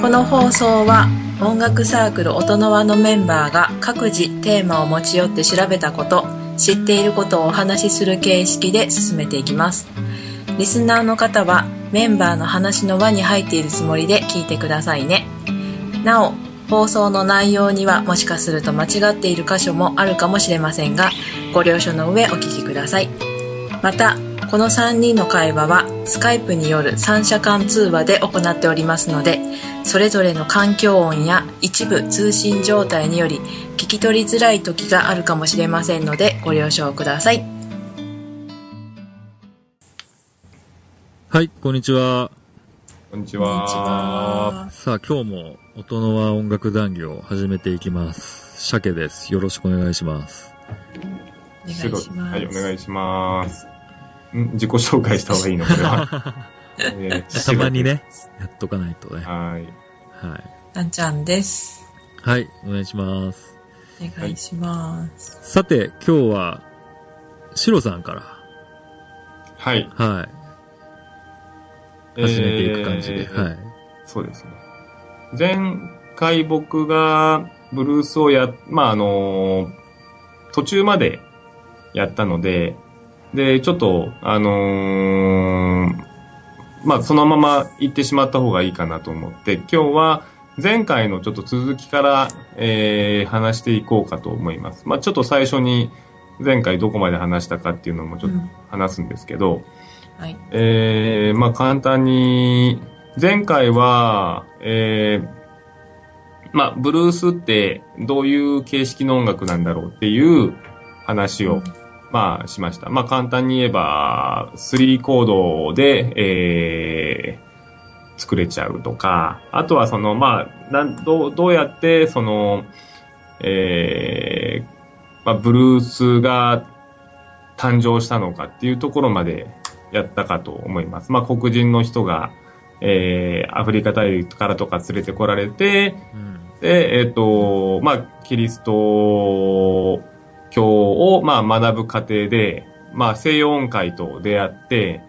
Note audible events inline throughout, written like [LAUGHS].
この放送は音楽サークル音の輪のメンバーが各自テーマを持ち寄って調べたこと知っていることをお話しする形式で進めていきます。リスナーの方はメンバーの話の輪に入っているつもりで聞いてくださいね。なお放送の内容にはもしかすると間違っている箇所もあるかもしれませんがご了承の上お聞きください。またこの3人の会話はスカイプによる三者間通話で行っておりますのでそれぞれの環境音や一部通信状態により聞き取りづらい時があるかもしれませんのでご了承くださいはい、こんにちは。こんにちは。はさあ、今日も音の輪音楽談義を始めていきます。鮭です。よろしくお願いします。お願いしますはい、お願いします。ん自己紹介した方がいいのこれは。[LAUGHS] えーたまにね。とかないとね。はい。はい。なんちゃんですはい、お願いします。お願いします、さて、今日は、シロさんかはい。ら、はい、始めていく感じで、えーはい。そうですね。前回僕がブルースをや、まあ、あの途中までやったので、で、ちょっと、あのーまあ、そのまま行ってしまった方がいいかなと思って、今日は前回のちょっと続きから、えー話していこうかと思います。まあ、ちょっと最初に前回どこまで話したかっていうのもちょっとうん。話すんですけど、はい。えー、まあ簡単に、前回は、えー、まあ、ブルースってどういう形式の音楽なんだろうっていう話を、まあ、しました。まあ、簡単に言えば、3コードで、えー、作れちゃうとか、あとはその、まあ、なんどう、どうやって、その、えー、まあ、ブルースが誕生したのかっていうところまでやったかと思います。まあ、黒人の人が、えー、アフリカ大陸からとか連れてこられて、うん。で、えっ、と、まあ、キリスト教を、まあ、学ぶ過程で、まあ、西洋音階と出会って、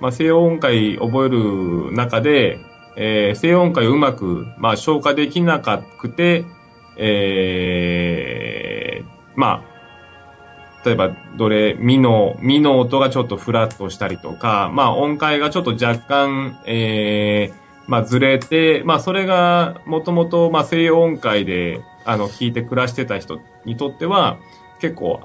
まあ、西洋音階覚える中で、えー西洋音階をうまく、まあ、消化できなかくて、えーまあ、例えば、どれ、ミの、ミの音がちょっとフラットしたりとか、まあ音階がちょっと若干、えー、まあずれて、まあそれがもともと、まあ西洋音階で、あの、弾いて暮らしてた人にとっては、結構、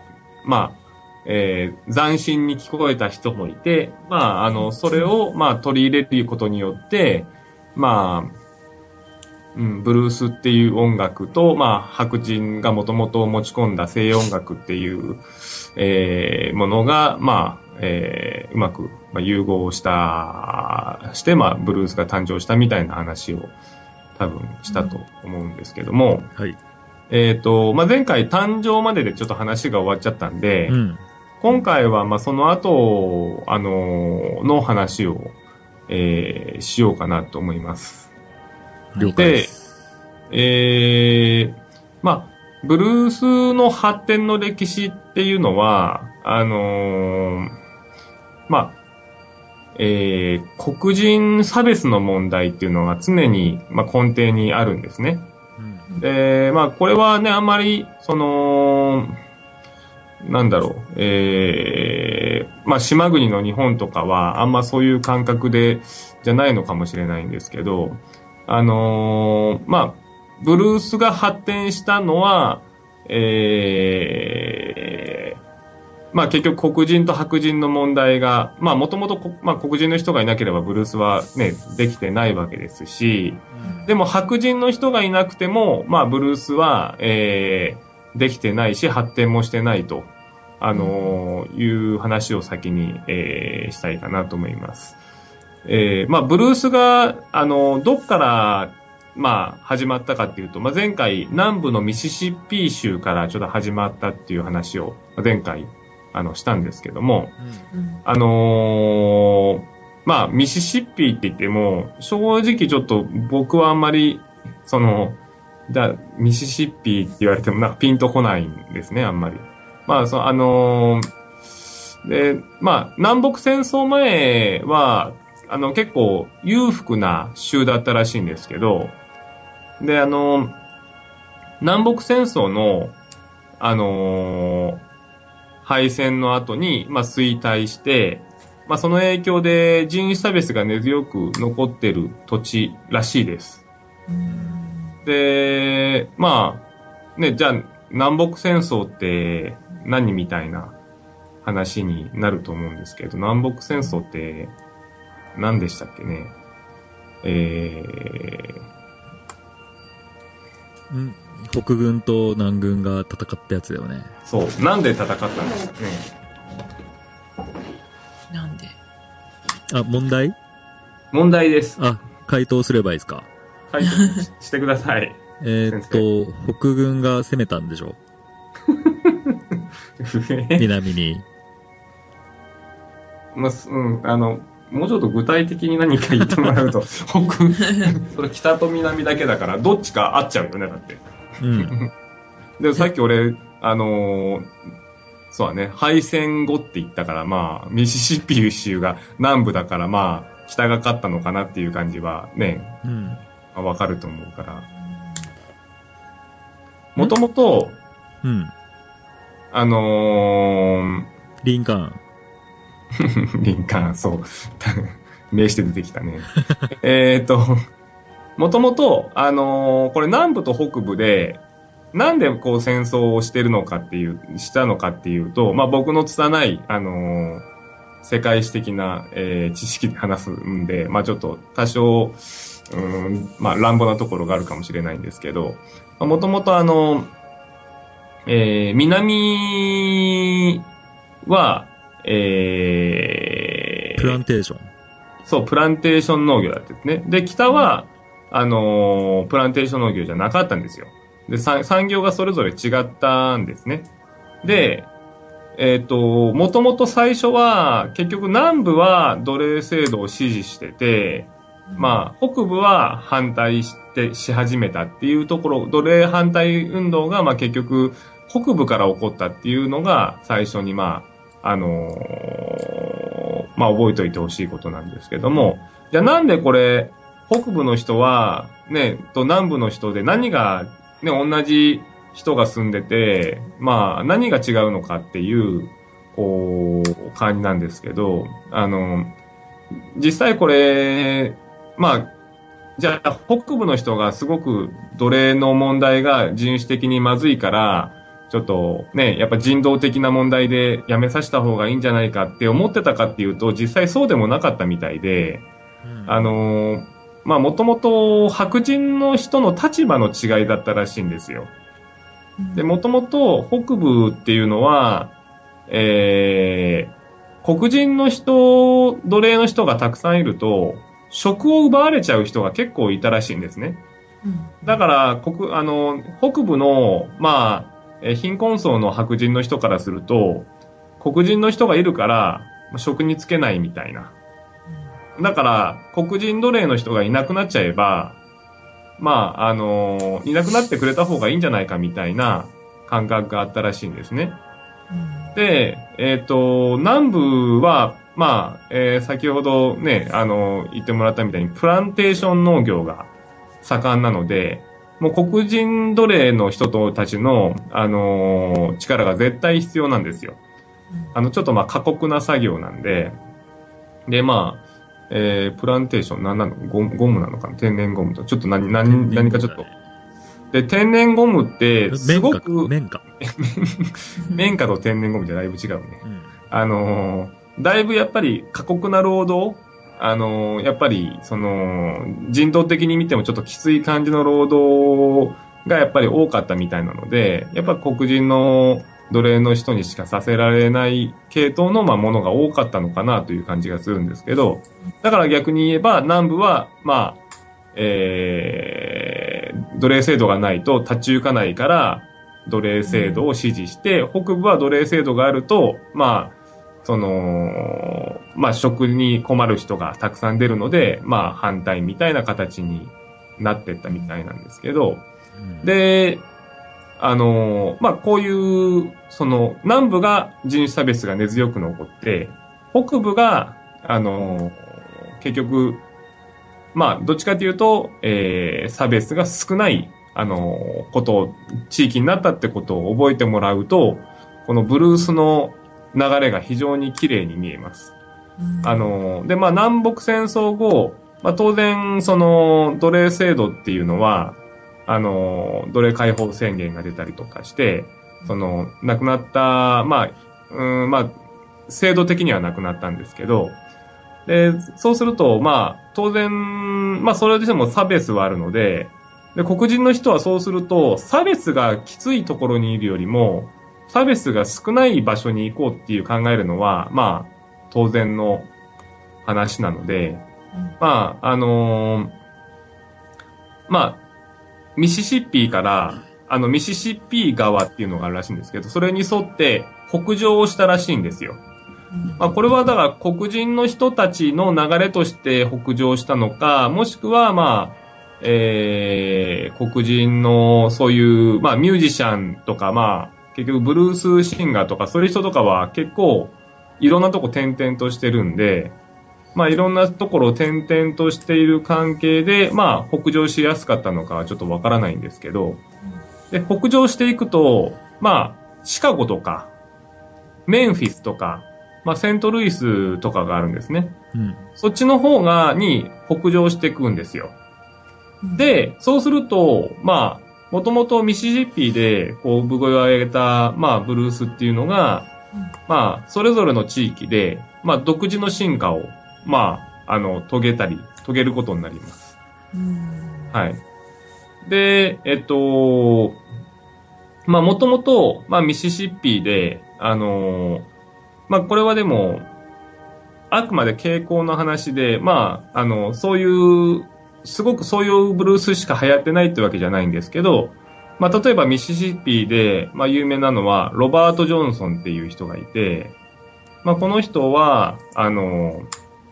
まあ、えー、斬新に聞こえた人もいて、まあ、あの、それを、まあ取り入れることによって、まあ、うん、ブルースっていう音楽と、まあ、白人がもともと持ち込んだ西洋音楽っていう、えーものが、まあ、えーうまく、まあ、融合した、して、まあ、ブルースが誕生したみたいな話を多分したと思うんですけども、はい。えっ、と、まあ、前回誕生まででちょっと話が終わっちゃったんで、うん。今回は、まあ、その後、あのの話を、えーしようかなと思います。了解です。えー、まあ、ブルースの発展の歴史っていうのは、あのーまあ、えー、黒人差別の問題っていうのが常に、まあ、根底にあるんですね。うん。で、まあ、これはね、あんまり、その、なんだろう、えー、まあ、島国の日本とかは、あんまそういう感覚で、じゃないのかもしれないんですけど、あのーまあ、ブルースが発展したのは、えー、まあ結局黒人と白人の問題が、まあもともと、まあ黒人の人がいなければブルースはね、できてないわけですし、でも白人の人がいなくても、まあブルースは、えー、できてないし発展もしてないと、あのーいう話を先に、えー、したいかなと思います。えー、まあブルースが、あのどっから、まあ始まったかっていうと、まあ前回南部のミシシッピ州からちょっと始まったっていう話を前回、あの、したんですけども、うんあのーまあ、ミシシッピって言っても、正直ちょっと僕はあんまり、その、だ、ミシシッピって言われてもなんかピンとこないんですね、あんまり。まあ、その、あのーで、まあ、南北戦争前は、あの、結構裕福な州だったらしいんですけど、で、あの、南北戦争の、あの敗戦の後に、まあ、衰退して、まあ、その影響で人種差別が根強く残ってる土地らしいです。で、まあ、ね、じゃあ、南北戦争って何みたいな話になると思うんですけど、南北戦争って何でしたっけね？えー、北軍と南軍が戦ったやつだよね。そう、なんで戦ったんですか？ね。なんで？あ、問題？問題です。あ、回答すればいいですか？回答ししてください。[LAUGHS] えーっと、北軍が攻めたんでしょ？[LAUGHS] 南に。まあ、すうん、あの、もうちょっと具体的に何か言ってもらうと、[LAUGHS] 北、それ北と南だけだから、どっちか合っちゃうよね、だって。うん。で、さっき俺、あのーそうだね、敗戦後って言ったから、まあ、ミシシッピ州が南部だから、まあ、北が勝ったのかなっていう感じはね、うん。まあわかると思うから。もともと、うん。あのリンカーン。ー、リンカーン、そう、[LAUGHS] 名して出てきたね。えっと、もともと、あのーこれ南部と北部で、なんでこう戦争をしてるのかっていう、したのかっていうと、まあ僕の拙い、あのー世界史的な、えー知識で話すんで、まあちょっと多少、うん、まあ乱暴なところがあるかもしれないんですけど、もともとあの、えー南は、えープランテーション。そう、プランテーション農業だってね。で、北は、あのープランテーション農業じゃなかったんですよ。で、産産業がそれぞれ違ったんですね。で、えっ、と、もともと最初は、結局南部は奴隷制度を支持してて、まあ、北部は反対して、し始めたっていうところ、奴隷反対運動が、まあ結局、北部から起こったっていうのが、最初にまあ、あのーまあ覚えておいてほしいことなんですけども、じゃあなんでこれ、北部の人は、ね、と南部の人で何が、ね、同じ人が住んでて、まあ何が違うのかっていう、こう、感じなんですけど、あの、実際これ、まあ、じゃあ北部の人がすごく奴隷の問題が人種的にまずいから、ちょっとね、やっぱ人道的な問題でやめさせた方がいいんじゃないかって思ってたかっていうと、実際そうでもなかったみたいで、あのーまあもともと白人の人の立場の違いだったらしいんですよ。で、もともと北部っていうのは、えー、黒人の人、奴隷の人がたくさんいると、職を奪われちゃう人が結構いたらしいんですね。だから、国、あの、北部の、まあ、えー貧困層の白人の人からすると、黒人の人がいるから、まあ職に就けないみたいな。だから、黒人奴隷の人がいなくなっちゃえば、まあ、あのいなくなってくれた方がいいんじゃないかみたいな感覚があったらしいんですね。で、えっ、と、南部は、まあ、えー先ほどね、あの言ってもらったみたいに、プランテーション農業が盛んなので、もう黒人奴隷の人たちの、あの力が絶対必要なんですよ。あの、ちょっとまあ過酷な作業なんで、で、まあ、えー、プランテーション、なんなの？ゴムゴムなのかな？天然ゴムと。ちょっと何、何、何かちょっと。で、天然ゴムって、す。ごく、綿花。綿花 [LAUGHS] と天然ゴムじゃだいぶ違うね。うん。あのーだいぶやっぱり過酷な労働あのーやっぱり、その、人道的に見てもちょっときつい感じの労働がやっぱり多かったみたいなので、やっぱ黒人の奴隷の人にしかさせられない系統のまあものが多かったのかなという感じがするんですけど、だから逆に言えば南部は、まあ、えー、奴隷制度がないと立ち行かないから、奴隷制度を支持して、北部は奴隷制度があると、まあ、その、まあ、食に困る人がたくさん出るので、まあ、反対みたいな形になってったみたいなんですけど、うん、で、あの、まあ、こういう、その、南部が人種差別が根強く残って、北部が、あの、結局、まあ、どっちかというと、えー、差別が少ない、あの、ことを、地域になったってことを覚えてもらうと、このブルースの流れが非常に綺麗に見えます。あの、で、まあ、南北戦争後、まあ、当然、その、奴隷制度っていうのは、あの、奴隷解放宣言が出たりとかして、その、亡くなった、まあ、うん、まあ、制度的にはなくなったんですけど、で、そうすると、まあ、当然、まあ、それでも差別はあるので、で、黒人の人はそうすると、差別がきついところにいるよりも、差別が少ない場所に行こうっていう考えるのは、まあ、当然の話なので、まあ、あのーまあ、ミシシッピーから、あの、ミシシッピー川っていうのがあるらしいんですけど、それに沿って北上をしたらしいんですよ。まあ、これはだから黒人の人たちの流れとして北上したのか、もしくはまあ、えー、黒人のそういう、まあミュージシャンとか、まあ、結局ブルースシンガーとかそういう人とかは結構いろんなとこ転々としてるんで、まあいろんなところを転々としている関係で、まあ北上しやすかったのかはちょっとわからないんですけど、で、北上していくと、まあ、シカゴとか、メンフィスとか、まあセントルイスとかがあるんですね。うん。そっちの方が、に北上していくんですよ。で、そうすると、まあ、もともとミシシッピで、こう、産声を上げた、まあ、ブルースっていうのが、まあ、それぞれの地域で、まあ、独自の進化を、まあ、あの、遂げたり、遂げることになります。はい。で、えっと、まあ、もともと、まあ、ミシシッピで、あのまあ、これはでも、あくまで傾向の話で、まあ、あの、そういう、すごくそういうブルースしか流行ってないってわけじゃないんですけど、まあ、例えばミシシッピで、まあ、有名なのは、ロバート・ジョンソンっていう人がいて、まあ、この人は、あの、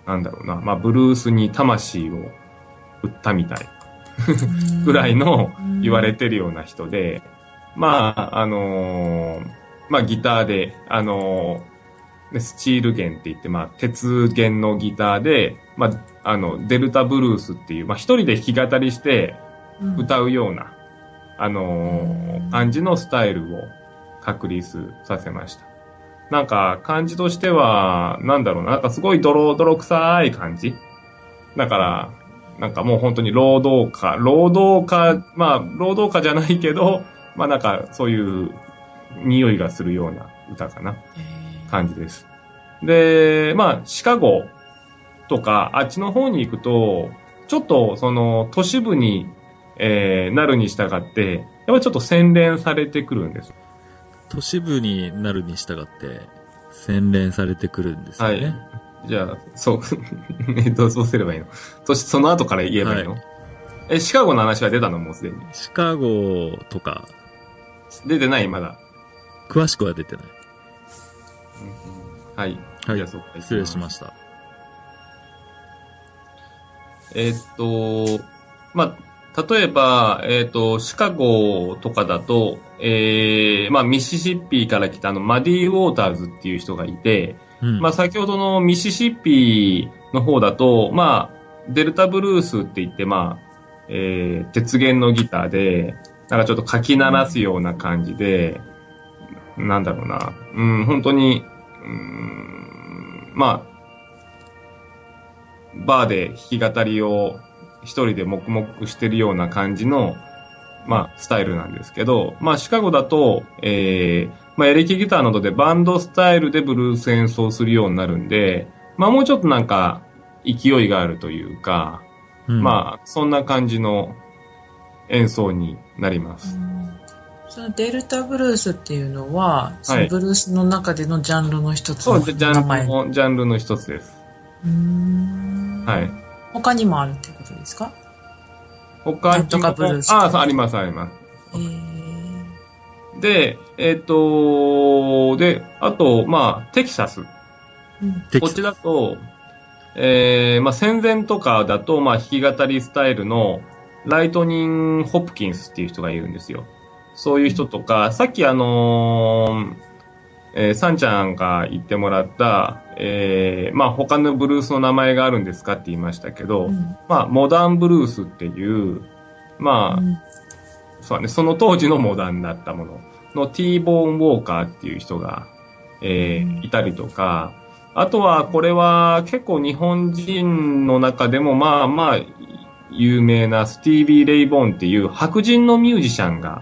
なんだろうな、まあ、ブルースに魂を売ったみたい。ぐらいの言われてるような人で、まあ、あのーまあ、ギターで、あのーねスチール弦って言って、まあ、鉄弦のギターで、まあ、あの、デルタブルースっていう、まあ、一人で弾き語りして歌うような、あのー感じのスタイルを確立させました。なんか、感じとしては、なんだろうな、なんかすごい泥、泥臭い感じだから、なんかもう本当に労働家、労働家、まあ、労働家じゃないけど、まあなんかそういう匂いがするような歌かな、感じです。で、まあ、シカゴとか、あっちの方に行くと、ちょっとその都市部に、えーなるに従って、やっぱりちょっと洗練されてくるんです。都市部になるに従って、洗練されてくるんですよね。じゃあ、そう、[LAUGHS] えっと、そうすればいいの。そしてその後から言えばいいの、はえ、シカゴの話は出たの？もうすでに。シカゴとか、出てない？まだ。詳しくは出てない。はい。はいじゃあそっか失礼しました。えーっと、まあ、例えば、えーっと、シカゴとかだと、えー、まあ、ミシシッピから来たあの、マディ・ウォーターズっていう人がいて、うん。まあ、先ほどのミシシッピの方だと、まあ、デルタブルースって言って、まあ、えー、鉄弦のギターで、なんかちょっとかき鳴らすような感じで、なんだろうな、うん、本当に、うん、まあ、バーで弾き語りを一人で黙々してるような感じの、まあ、スタイルなんですけど、まあ、シカゴだと、えー、まあ、エレキギターなどでバンドスタイルでブルース演奏するようになるんで、まあ、もうちょっとなんか、勢いがあるというか、うん、まあ、そんな感じの演奏になります。そのデルタブルースっていうのは、そはいのブルースの中でのジャンルの一つのそう、ジャンル名前。の、ジャンルの一つです。うはい。他にもあるってこと？ですか？他になんとかブルースああ、あります、あります。えーで、えっ、と、で、あと、まあ、テキサス。うんこっちだと、えー、まあ、戦前とかだと、まあ、弾き語りスタイルの、ライトニン・ホプキンスっていう人がいるんですよ。そういう人とか、さっきあのーえーサンちゃんが言ってもらった、えー、まあ他のブルースの名前があるんですかって言いましたけど、うん。まあモダンブルースっていう、まあ、うん。そうだね、その当時のモダンだったもの。の T ボーン・ウォーカーっていう人が、えーうん。いたりとか、あとはこれは結構日本人の中でもまあまあ有名なスティービー・レイボーンっていう白人のミュージシャンが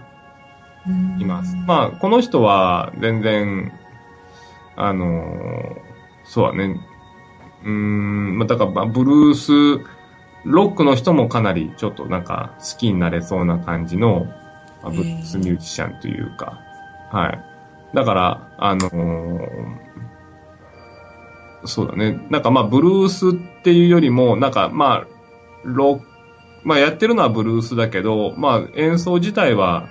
います。まあこの人は全然、あのーそうだね、うーん、まあだからまあブルース、ロックの人もかなりちょっとなんか好きになれそうな感じの、まあブルースミュージシャンというか、はい。だから、あのーそうだね。なんかまあブルースっていうよりも、なんかまあ、ロック、まあやってるのはブルースだけど、まあ演奏自体は、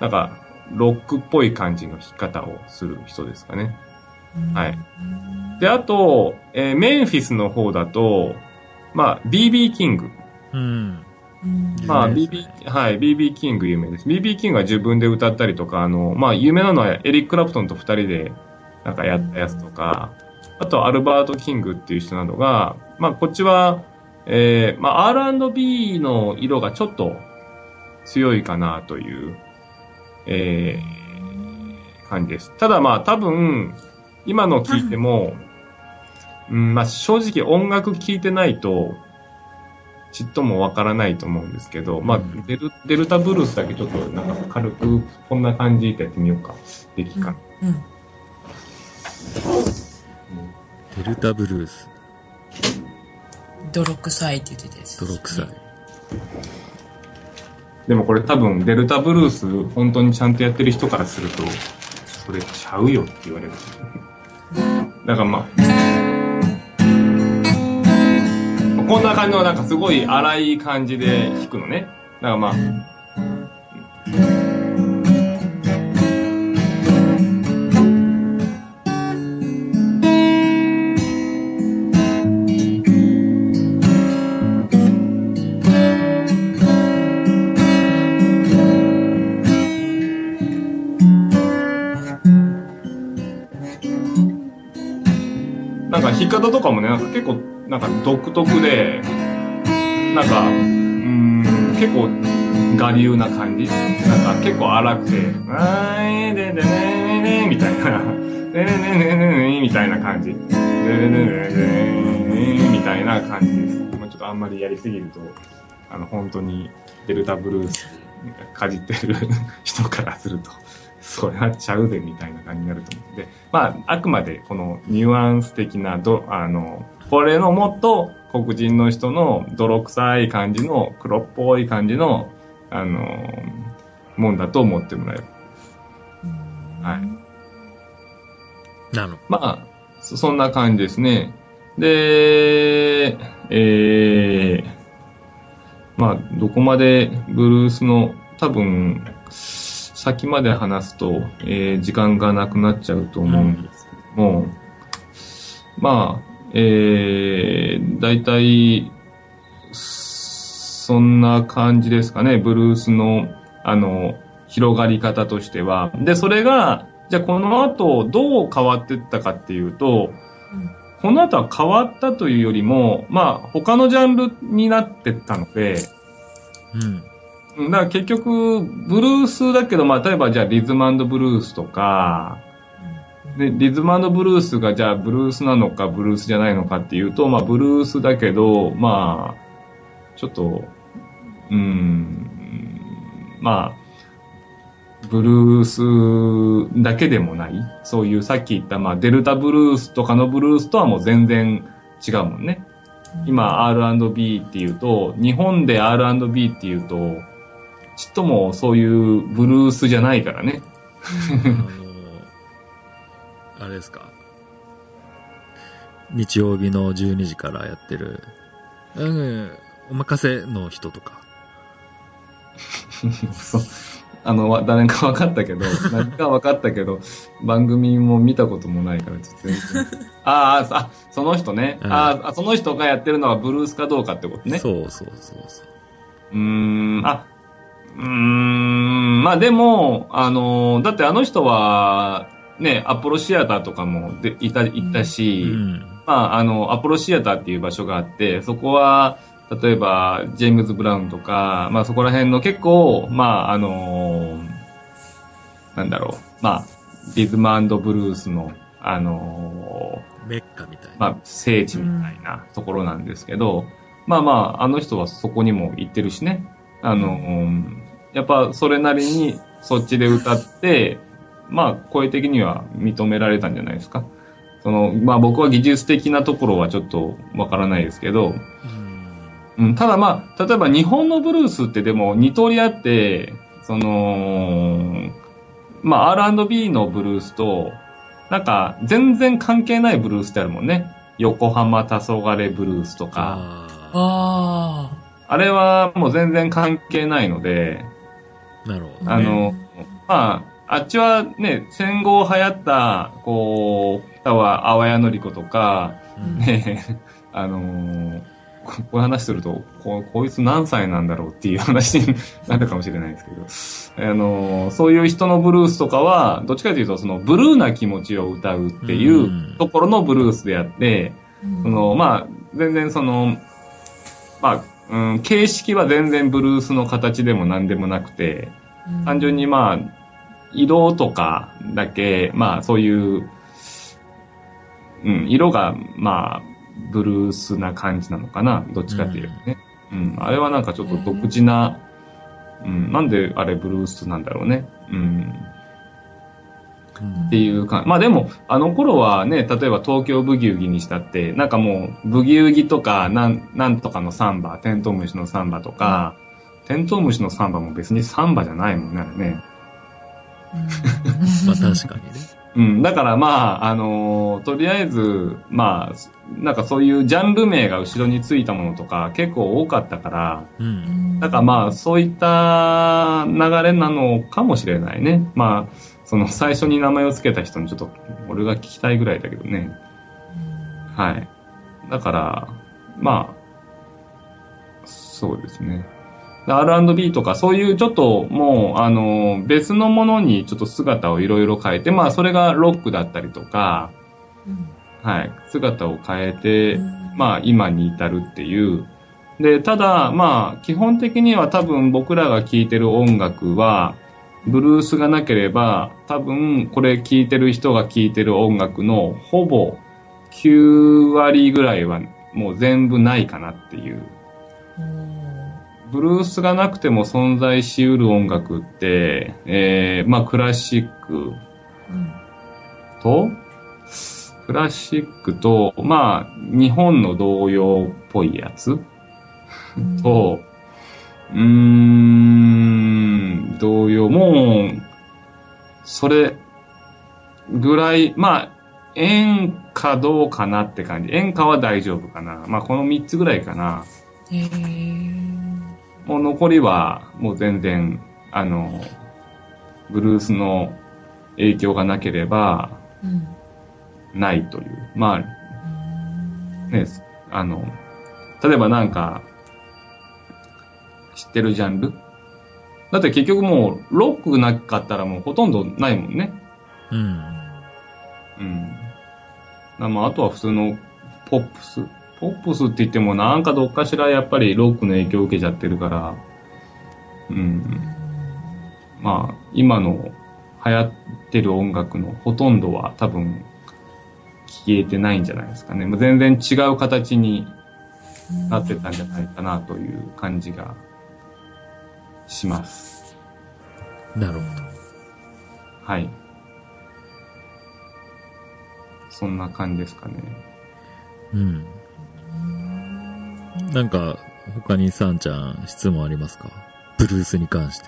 なんかロックっぽい感じの弾き方をする人ですかね。はい。で、あと、えーメンフィスの方だと、まあ、BB キング。うん。うんまあ、BB、はい、BB キング有名です。BB キングは自分で歌ったりとか、あの、まあ、有名なのはエリック・クラプトンと二人で、なんかやったやつとか、あと、アルバート・キングっていう人などが、まあ、こっちは、えー、まあ、R&B の色がちょっと強いかなという、えー、感じです。ただまあ、多分、今の聞いても、うん、まあ、正直音楽聴いてないと、ちっともわからないと思うんですけど、まあうん、デル、デルタブルースだけちょっとなんか軽くこんな感じでやってみようか。できか。うんデルタブルース。泥臭いって言ってたやつです泥臭い。でもこれ多分デルタブルース本当にちゃんとやってる人からすると、それちゃうよって言われる。だからまあ、こんな感じのなんかすごい荒い感じで弾くのね。だからまあ、なんか弾き方とかもね、なんか結構、なんか独特で、なんか、うん、結構、我流な感じなんか結構荒くて、あーいででねねねみたいな、ねねねねねねみたいな感じ。ねねねねねみたいな感じです。まあちょっとあんまりやりすぎると、あの、本当にデルタブルースかじってる人からすると、それはちゃうでみたいな感じになると思うんで、まあ、あくまでこのニュアンス的など、あの、これのもっと黒人の人の泥臭い感じの黒っぽい感じの、あの、もんだと思ってもらえる。はい。なの。まあ、そそんな感じですね。で、えー、まあ、どこまでブルースの多分、先まで話すと、えー時間がなくなっちゃうと思うんですけども、まあ、えー、大体、そんな感じですかね、ブルースの、あの、広がり方としては。で、それが、じゃあこの後どう変わっていったかっていうと、この後は変わったというよりも、まあ、他のジャンルになってったので、うん。うんだから結局、ブルースだけど、まあ、例えばじゃあリズムブルースとか、で、リズムブルースがじゃあブルースなのかブルースじゃないのかっていうと、まあ、ブルースだけど、まあ、ちょっと、うん、まあ、ブルースだけでもない。そういうさっき言った、まあ、デルタブルースとかのブルースとはもう全然違うもんね。今 R&B っていうと、日本で R&B っていうと、ちっともそういうブルースじゃないからね。あれですか？日曜日の12時からやってる、うん、お任せの人とか。[LAUGHS] そう。あの、わ誰か分かったけど、[LAUGHS] 何か分かったけど、番組も見たこともないから、ちょっと全然。[LAUGHS] あーあ、その人ね。うんあーあ、その人がやってるのはブルースかどうかってことね。そうそうそうそう。うーん、あ、うーん、まあでも、あの、だってあの人は、ね、アポロシアターとかもでいた、行ったし、うん。まあ、あの、アポロシアターっていう場所があって、そこは、例えば、ジェームズ・ブラウンとか、まあそこら辺の結構、まあ、あのなんだろう、まあ、リズムブルースの、あのメッカみたいな。まあ、聖地みたいなところなんですけど、まあまあ、あの人はそこにも行ってるしね。あの、やっぱそれなりにそっちで歌って、まあ、声的には認められたんじゃないですか。その、まあ僕は技術的なところはちょっとわからないですけど、うんうん、ただまあ、例えば日本のブルースってでも二通りあって、その、まあ R&B のブルースと、なんか全然関係ないブルースってあるもんね。横浜黄昏ブルースとか。あああれはもう全然関係ないので、あ、なるほど、ね。あの、まあ、あっちはね、戦後流行った、こう、歌は、あわやのりことか、うん、ね、[LAUGHS] あのーここういう話するとこ、こいつ何歳なんだろうっていう話に [LAUGHS] なるかもしれないですけど、あのーそういう人のブルースとかは、どっちかというと、そのブルーな気持ちを歌うっていううん。ところのブルースであって、ーその、まあ、全然その、まあ、うん、形式は全然ブルースの形でも何でもなくて、単純にまあ、色とかだけ、まあそういう、うん、色がまあ、ブルースな感じなのかな、どっちかっていうとね。うん、あれはなんかちょっと独自な、うん、なんであれブルースなんだろうね？うん、うん。っていうか、まあでも、あの頃はね、例えば東京ブギウギにしたって、なんかもう、ブギウギとか、なん、なんとかのサンバ、テントウムシのサンバとか、テントウムシのサンバも別にサンバじゃないもんね、あれね。まあ確かにね。うん、だからまあ、あのーとりあえず、まあ、なんかそういうジャンル名が後ろについたものとか結構多かったから、うん。だからまあ、そういった流れなのかもしれないね。まあ、その最初に名前を付けた人にちょっと、俺が聞きたいぐらいだけどね。はい。だから、まあ、そうですね。で R&B とか、そういうちょっともう、あの、別のものにちょっと姿をいろいろ変えて、まあ、それがロックだったりとか、はい、姿を変えて、まあ、今に至るっていう。で、ただ、まあ、基本的には多分僕らが聴いてる音楽は、ブルースがなければ、多分これ聴いてる人が聴いてる音楽のほぼ9割ぐらいはもう全部ないかなっていう。ブルースがなくても存在しうる音楽って、えー、まあクラシックと、クラシックと、まあ日本の童謡っぽいやつと、うーん、童謡もう、それぐらい、まあ、演歌どうかなって感じ。演歌は大丈夫かな。まあこの3つぐらいかな。へーもう残りはもう全然、あの、ブルースの影響がなければうんないという。まあ、ね、あの、例えばなんか、知ってるジャンル？だって結局もう、ロックなかったらもうほとんどないもんね。うん。うん。なまあ、あとは普通のポップス。ポップスって言ってもなんかどっかしらやっぱりロックの影響を受けちゃってるから、うん。まあ、今の流行ってる音楽のほとんどは多分消えてないんじゃないですかね。もう全然違う形になってたんじゃないかなという感じがします。なるほど。はい。そんな感じですかね。うん。なんか、他にさんちゃん質問ありますか？ブルースに関して。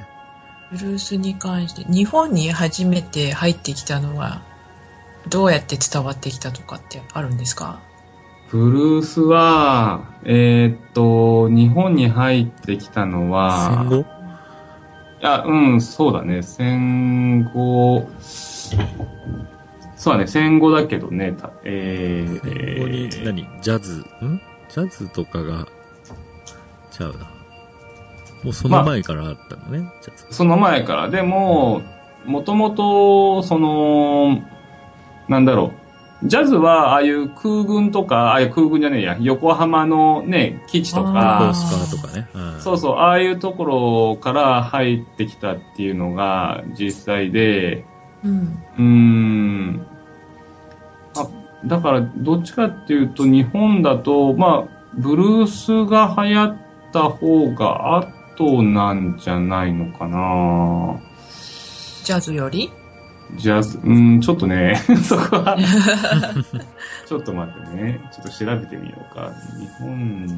ブルースに関して日本に初めて入ってきたのはどうやって伝わってきたとかってあるんですか？ブルースは、えーっと、日本に入ってきたのは、戦後？いや、うん、そうだね。戦後、そうだね、戦後だけどね、たえー、戦後に何？ジャズ？ん？ジャズとかが、ちゃうな。もうその前からあったのね、ジャズ。その前から。でも、もともと、その、なんだろう、ジャズはああいう空軍とか、ああいう空軍じゃねえや、横浜のね、基地とか、スカーとかね。うんそうそう、ああいうところから入ってきたっていうのが実際で、うん。うーん。あ、だから、どっちかっていうと、日本だと、まあ、ブルースが流行った方が後なんじゃないのかな。ジャズより？ジャズ、うん、ちょっとね、[LAUGHS] そこは、[LAUGHS] ちょっと待ってね。ちょっと調べてみようか。日本に、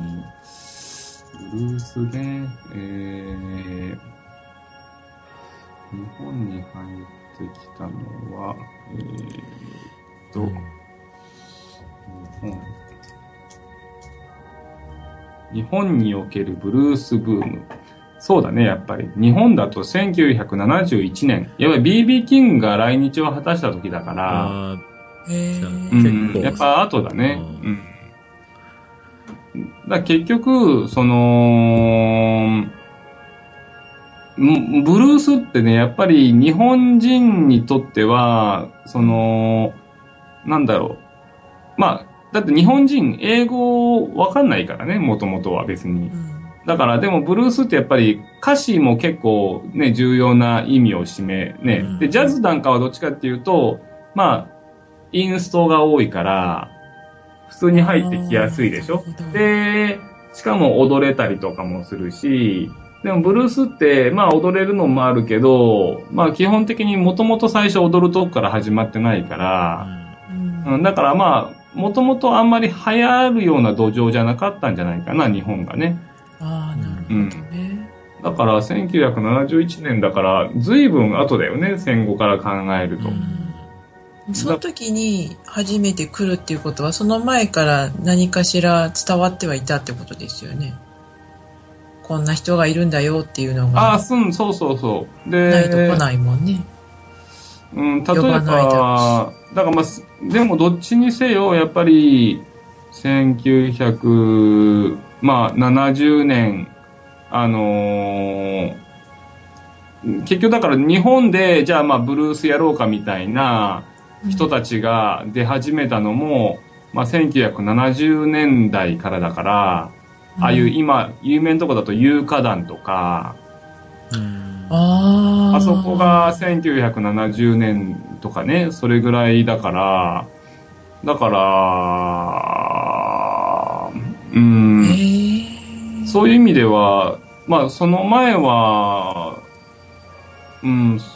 ブルースね、えー、日本に入ってきたのは、えー、と、うん日本。日本におけるブルースブーム。そうだね、やっぱり。日本だと1971年。やっぱり BB キングが来日を果たした時だから、うんやっぱ後だね。ううんん。だ結局、その、んブルースってね、やっぱり日本人にとっては、その、なんだろう。まあ、だって日本人、英語わかんないからね、もともとは別にう。ん。だからでもブルースってやっぱり歌詞も結構ね、重要な意味を占め、ねうん。で、ジャズなんかはどっちかっていうと、まあ、インストが多いから、普通に入ってきやすいでしょ？で、しかも踊れたりとかもするし、でもブルースって、まあ踊れるのもあるけど、まあ基本的にもともと最初踊るとこから始まってないかあら、うんうん、だからまあ、もともとあんまり流行るような土壌じゃなかったんじゃないかな、日本がね。ああ、なるほどね。だから1971年だから、随分後だよね、戦後から考えると。うんその時に初めて来るっていうことは、その前から何かしら伝わってはいたってことですよね。こんな人がいるんだよっていうのああ、が、そうそうそうそう。ないとで、来ないもんね。うん、例えばだ、からまあ、でもどっちにせよ、やっぱり、1900ま70年、あのー結局だから日本で、じゃあまあ、ブルースやろうかみたいな人たちが出始めたのも、まあ、1970年代からだから、ああいう今、有名なとこだと有価団とか、うん。ああ。あそこが1970年とかね、それぐらいだから、だから、うん。そういう意味では、まあ、その前は、うん、そ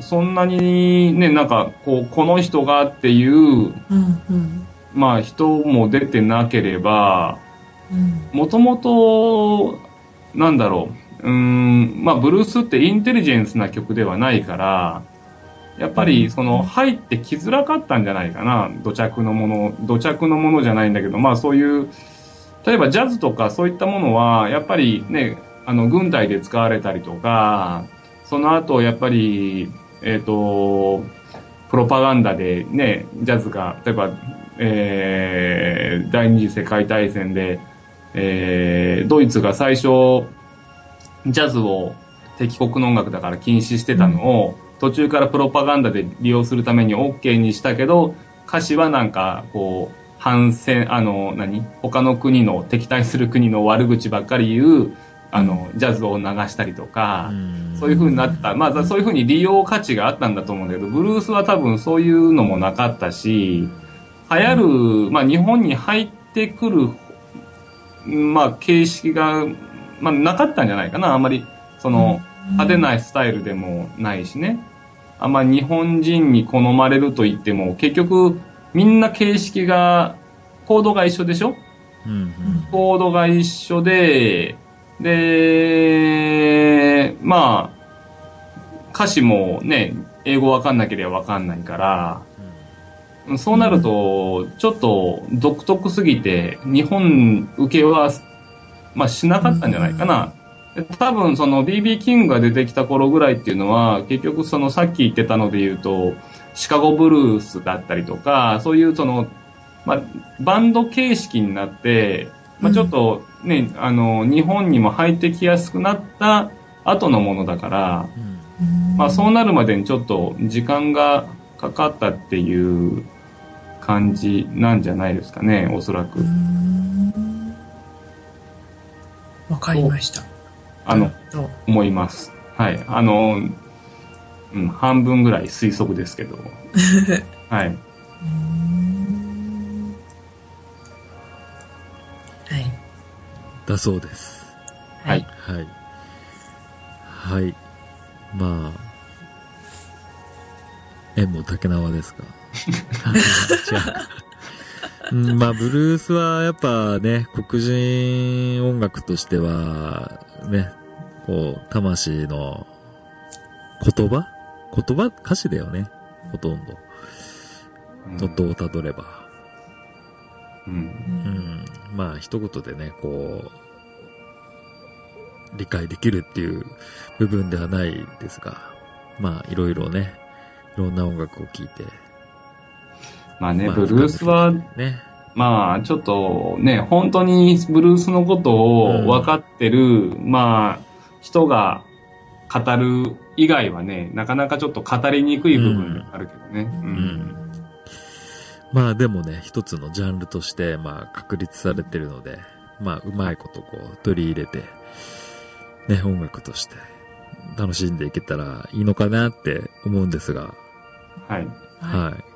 そんなにね、なんか、こう、この人がっていう、うんうん。まあ、人も出てなければ、うん。もともと、なんだろう、うーん、まあ、ブルースってインテリジェンスな曲ではないから、やっぱり、その、入ってきづらかったんじゃないかな、土着のもの、土着のものじゃないんだけど、まあ、そういう、例えばジャズとかそういったものは、やっぱりね、あの、軍隊で使われたりとか、その後、やっぱり、えっ、と、プロパガンダでね、ジャズが、例えば、えー、第二次世界大戦で、えー、ドイツが最初、ジャズを敵国の音楽だから禁止してたのを、途中からプロパガンダで利用するために OK にしたけど、歌詞はなんか、こう、反戦、あの、何？他の国の、敵対する国の悪口ばっかり言う、あの、ジャズを流したりとか、うん。そういう風になった。まあ、そういう風に利用価値があったんだと思うんだけど、ブルースは多分そういうのもなかったし、流行る、まあ、日本に入ってくる、まあ、形式が、まあ、なかったんじゃないかな。あんまり、その、派手なスタイルでもないしね。あんま日本人に好まれると言っても、結局、みんな形式が、コードが一緒でしょ？うんドが一緒で、で、まあ、歌詞もね、英語わかんなければわかんないから、そうなると、ちょっと独特すぎて、日本受けは、まあしなかったんじゃないかな。で多分その BB キングが出てきた頃ぐらいっていうのは、結局そのさっき言ってたので言うと、シカゴブルースだったりとか、そういうその、まあ、バンド形式になって、まあ、ちょっとね、あの、日本にも入ってきやすくなった後のものだから、うんまあ、そうなるまでにちょっと時間がかかったっていう感じなんじゃないですかね、おそらく。わかりました。あの、と、思います。はい。あの、うん、半分ぐらい推測ですけど。[LAUGHS] はい。はい。だそうです。はい。はい。はい。まあ、縁も竹縄ですか。[LAUGHS] [LAUGHS] まあ、ブルースはやっぱね、黒人音楽としては、ね、こう、魂の言葉？言葉歌詞だよね。ほとんど。元をたどれば。うん。うん。まあ、一言でね、こう、理解できるっていう部分ではないですが、まあ、いろいろね、いろんな音楽を聴いて。まあね、まあブルースは、ね。まあ、ちょっとね、本当にブルースのことを分かってる、まあ、人が語る以外はね、なかなかちょっと語りにくい部分があるけどね。う。うんん。まあ、でもね、一つのジャンルとして、まあ、確立されてるので、まあ、うまいことこう、取り入れて、ね、音楽として、楽しんでいけたらいいのかなって思うんですが、はい。はい。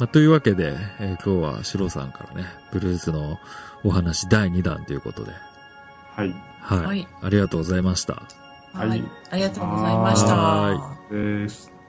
まあ、というわけで、えー今日はシロさんからね、ブルースのお話第2弾ということで、はい。はい。はいありがとうございました。はいはい。ありがとうございました。はです。